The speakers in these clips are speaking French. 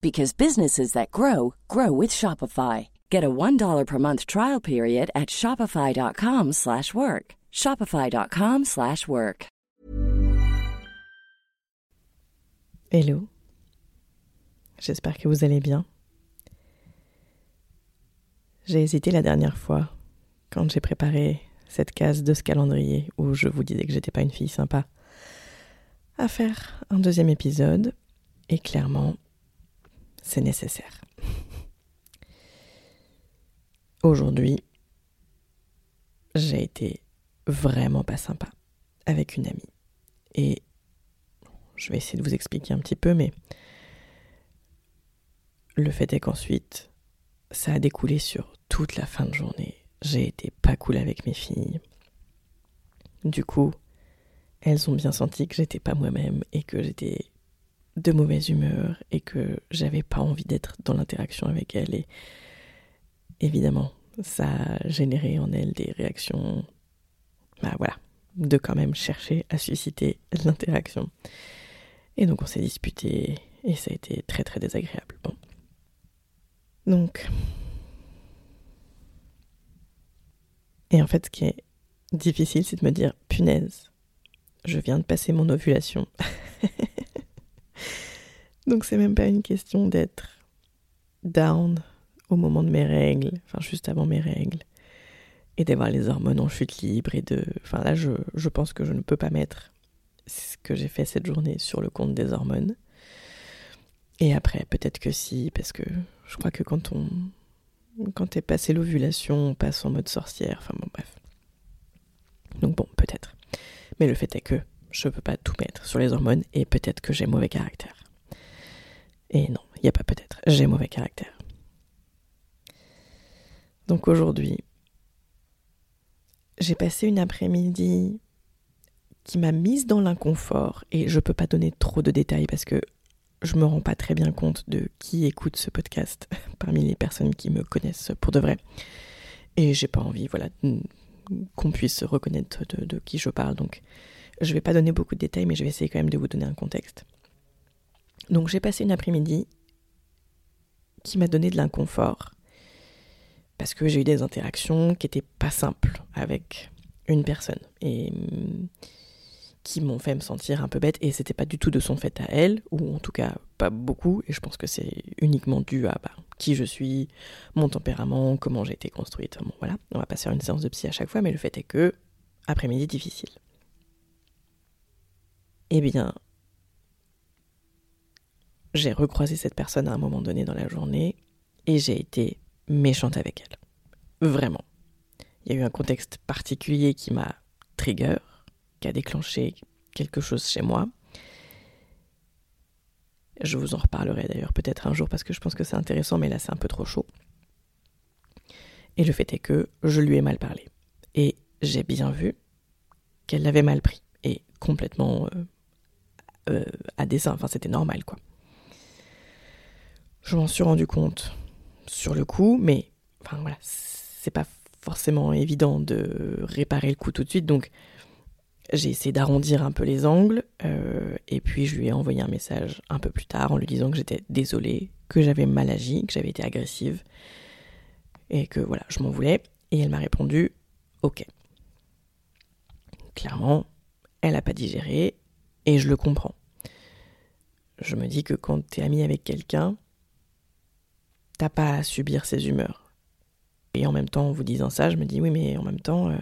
because businesses that grow grow with Shopify. Get a $1 per month trial period at shopify.com/work. shopify.com/work. Hello. J'espère que vous allez bien. J'ai hésité la dernière fois quand j'ai préparé cette case de ce calendrier où je vous disais que j'étais pas une fille sympa à faire un deuxième épisode et clairement c'est nécessaire. Aujourd'hui, j'ai été vraiment pas sympa avec une amie. Et je vais essayer de vous expliquer un petit peu, mais le fait est qu'ensuite, ça a découlé sur toute la fin de journée. J'ai été pas cool avec mes filles. Du coup, elles ont bien senti que j'étais pas moi-même et que j'étais de mauvaise humeur et que j'avais pas envie d'être dans l'interaction avec elle. Et évidemment ça a généré en elle des réactions bah voilà de quand même chercher à susciter l'interaction. Et donc on s'est disputé et ça a été très très désagréable. Donc. Et en fait ce qui est difficile c'est de me dire punaise je viens de passer mon ovulation Donc c'est même pas une question d'être down au moment de mes règles, enfin juste avant mes règles, et d'avoir les hormones en chute libre et de... Enfin là je, je pense que je ne peux pas mettre ce que j'ai fait cette journée sur le compte des hormones. Et après peut-être que si, parce que je crois que quand on... Quand passé l'ovulation, on passe en mode sorcière, enfin bon bref. Donc bon, peut-être. Mais le fait est que je peux pas tout mettre sur les hormones et peut-être que j'ai mauvais caractère. Et non, il n'y a pas peut-être, j'ai mauvais caractère. Donc aujourd'hui, j'ai passé une après-midi qui m'a mise dans l'inconfort et je ne peux pas donner trop de détails parce que je me rends pas très bien compte de qui écoute ce podcast parmi les personnes qui me connaissent pour de vrai. Et j'ai pas envie, voilà, qu'on puisse reconnaître de, de, qui je parle. Donc, je vais pas donner beaucoup de détails, mais je vais essayer quand même de vous donner un contexte. Donc j'ai passé une après-midi qui m'a donné de l'inconfort parce que j'ai eu des interactions qui n'étaient pas simples avec une personne et mm, qui m'ont fait me sentir un peu bête et c'était pas du tout de son fait à elle ou en tout cas pas beaucoup et je pense que c'est uniquement dû à bah, qui je suis, mon tempérament, comment j'ai été construite. Bon voilà, on va pas faire une séance de psy à chaque fois mais le fait est que après-midi difficile. Eh bien, j'ai recroisé cette personne à un moment donné dans la journée et j'ai été méchante avec elle. Vraiment. Il y a eu un contexte particulier qui m'a trigger, qui a déclenché quelque chose chez moi. Je vous en reparlerai d'ailleurs peut-être un jour parce que je pense que c'est intéressant, mais là c'est un peu trop chaud. Et le fait est que je lui ai mal parlé. Et j'ai bien vu qu'elle l'avait mal pris. Et complètement euh, euh, à dessein. Enfin, c'était normal, quoi. Je m'en suis rendu compte sur le coup, mais enfin voilà, c'est pas forcément évident de réparer le coup tout de suite, donc j'ai essayé d'arrondir un peu les angles, euh, et puis je lui ai envoyé un message un peu plus tard en lui disant que j'étais désolée, que j'avais mal agi, que j'avais été agressive, et que voilà, je m'en voulais, et elle m'a répondu ok. Clairement, elle n'a pas digéré, et je le comprends. Je me dis que quand tu es ami avec quelqu'un, t'as pas à subir ses humeurs. Et en même temps, en vous disant ça, je me dis oui, mais en même temps, euh,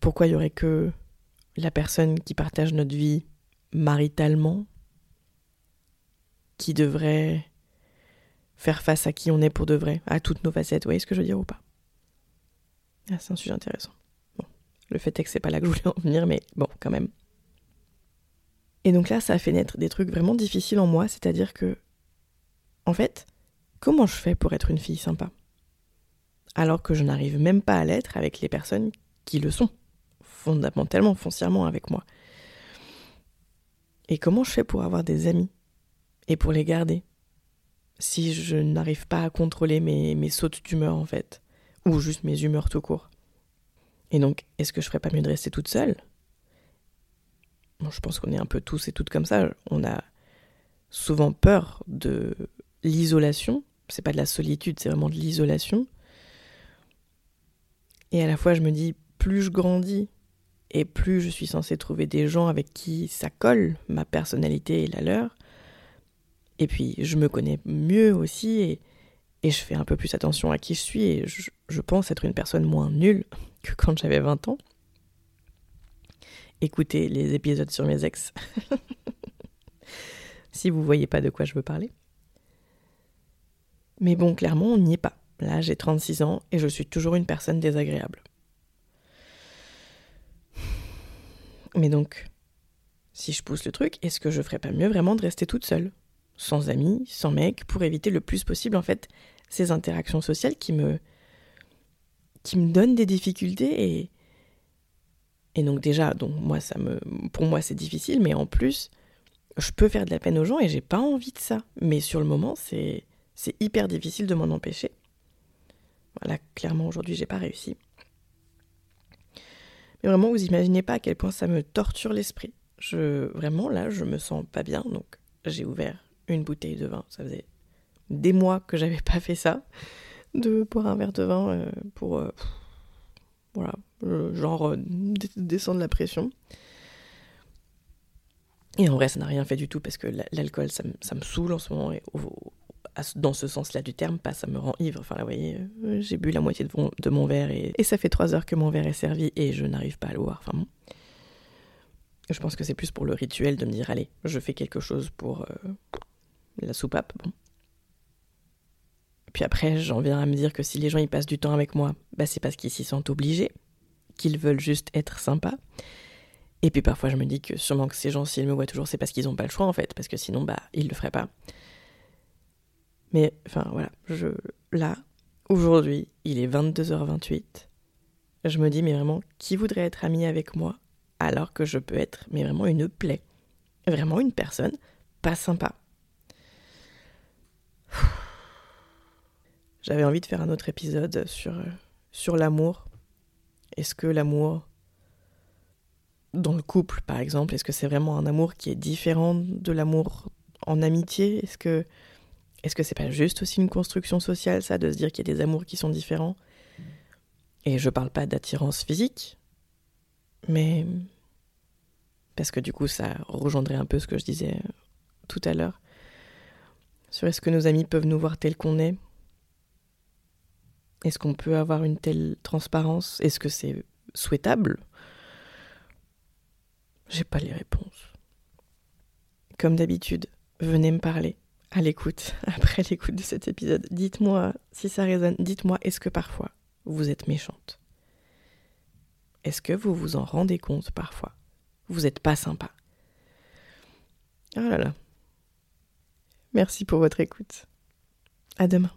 pourquoi il y aurait que la personne qui partage notre vie maritalement qui devrait faire face à qui on est pour de vrai, à toutes nos facettes? Vous voyez ce que je veux dire ou pas? Ah, C'est un sujet intéressant. Le fait est que c'est pas là que je voulais en venir, mais bon, quand même. Et donc là, ça a fait naître des trucs vraiment difficiles en moi, c'est-à-dire que, en fait, comment je fais pour être une fille sympa? Alors que je n'arrive même pas à l'être avec les personnes qui le sont, fondamentalement, foncièrement avec moi. Et comment je fais pour avoir des amis et pour les garder? Si je n'arrive pas à contrôler mes, mes sautes d'humeur en fait, ou juste mes humeurs tout court. Et donc, est-ce que je ferais pas mieux de rester toute seule? Je pense qu'on est un peu tous et toutes comme ça. On a souvent peur de l'isolation. C'est pas de la solitude, c'est vraiment de l'isolation. Et à la fois, je me dis, plus je grandis et plus je suis censée trouver des gens avec qui ça colle, ma personnalité et la leur, et puis, je me connais mieux aussi et, je fais un peu plus attention à qui je suis et je, je pense être une personne moins nulle que quand j'avais 20 ans. Écoutez les épisodes sur mes ex. si vous voyez pas de quoi je veux parler. Mais bon, clairement, on n'y est pas. Là, j'ai 36 ans et je suis toujours une personne désagréable. Mais donc, si je pousse le truc, est-ce que je ferais pas mieux vraiment de rester toute seule? Sans amis, sans mec, pour éviter le plus possible en fait ces interactions sociales qui me qui me donnent des difficultés et et donc déjà donc moi ça me pour moi c'est difficile mais en plus je peux faire de la peine aux gens et j'ai pas envie de ça mais sur le moment c'est c'est hyper difficile de m'en empêcher. Voilà, clairement aujourd'hui j'ai pas réussi. Mais vraiment vous imaginez pas à quel point ça me torture l'esprit. Je vraiment là je me sens pas bien donc j'ai ouvert une bouteille de vin. Ça faisait des mois que j'avais pas fait ça, de boire un verre de vin euh, pour, euh, voilà, genre euh, descendre la pression. Et en vrai, ça n'a rien fait du tout parce que l'alcool, ça, me saoule en ce moment. Dans ce sens-là du terme, pas ça me rend ivre. Enfin là, vous voyez, j'ai bu la moitié de mon, verre et, ça fait trois heures que mon verre est servi et je n'arrive pas à le boire. Enfin bon. Je pense que c'est plus pour le rituel de me dire, allez, je fais quelque chose pour, la soupape, bon. Puis après, j'en viens à me dire que si les gens y passent du temps avec moi, bah c'est parce qu'ils s'y sentent obligés, qu'ils veulent juste être sympas. Et puis parfois, je me dis que sûrement que ces gens, s'ils me voient toujours, c'est parce qu'ils n'ont pas le choix en fait, parce que sinon, bah, ils le feraient pas. Mais enfin, voilà, je, là, aujourd'hui, il est 22h28. Je me dis, mais vraiment, qui voudrait être ami avec moi alors que je peux être, mais vraiment une plaie? Vraiment une personne pas sympa. J'avais envie de faire un autre épisode sur, euh, sur l'amour. Est-ce que l'amour dans le couple, par exemple, est-ce que c'est vraiment un amour qui est différent de l'amour en amitié? Est-ce que est-ce que c'est pas juste aussi une construction sociale, ça, de se dire qu'il y a des amours qui sont différents? Et je parle pas d'attirance physique, mais parce que du coup, ça rejoindrait un peu ce que je disais tout à l'heure. Sur est-ce que nos amis peuvent nous voir tels qu'on est? Est-ce qu'on peut avoir une telle transparence? Est-ce que c'est souhaitable? J'ai pas les réponses. Comme d'habitude, venez me parler à l'écoute, après l'écoute de cet épisode. Dites-moi si ça résonne. Dites-moi, est-ce que parfois vous êtes méchante? Est-ce que vous vous en rendez compte parfois? Vous n'êtes pas sympa. Oh là là. Merci pour votre écoute. À demain.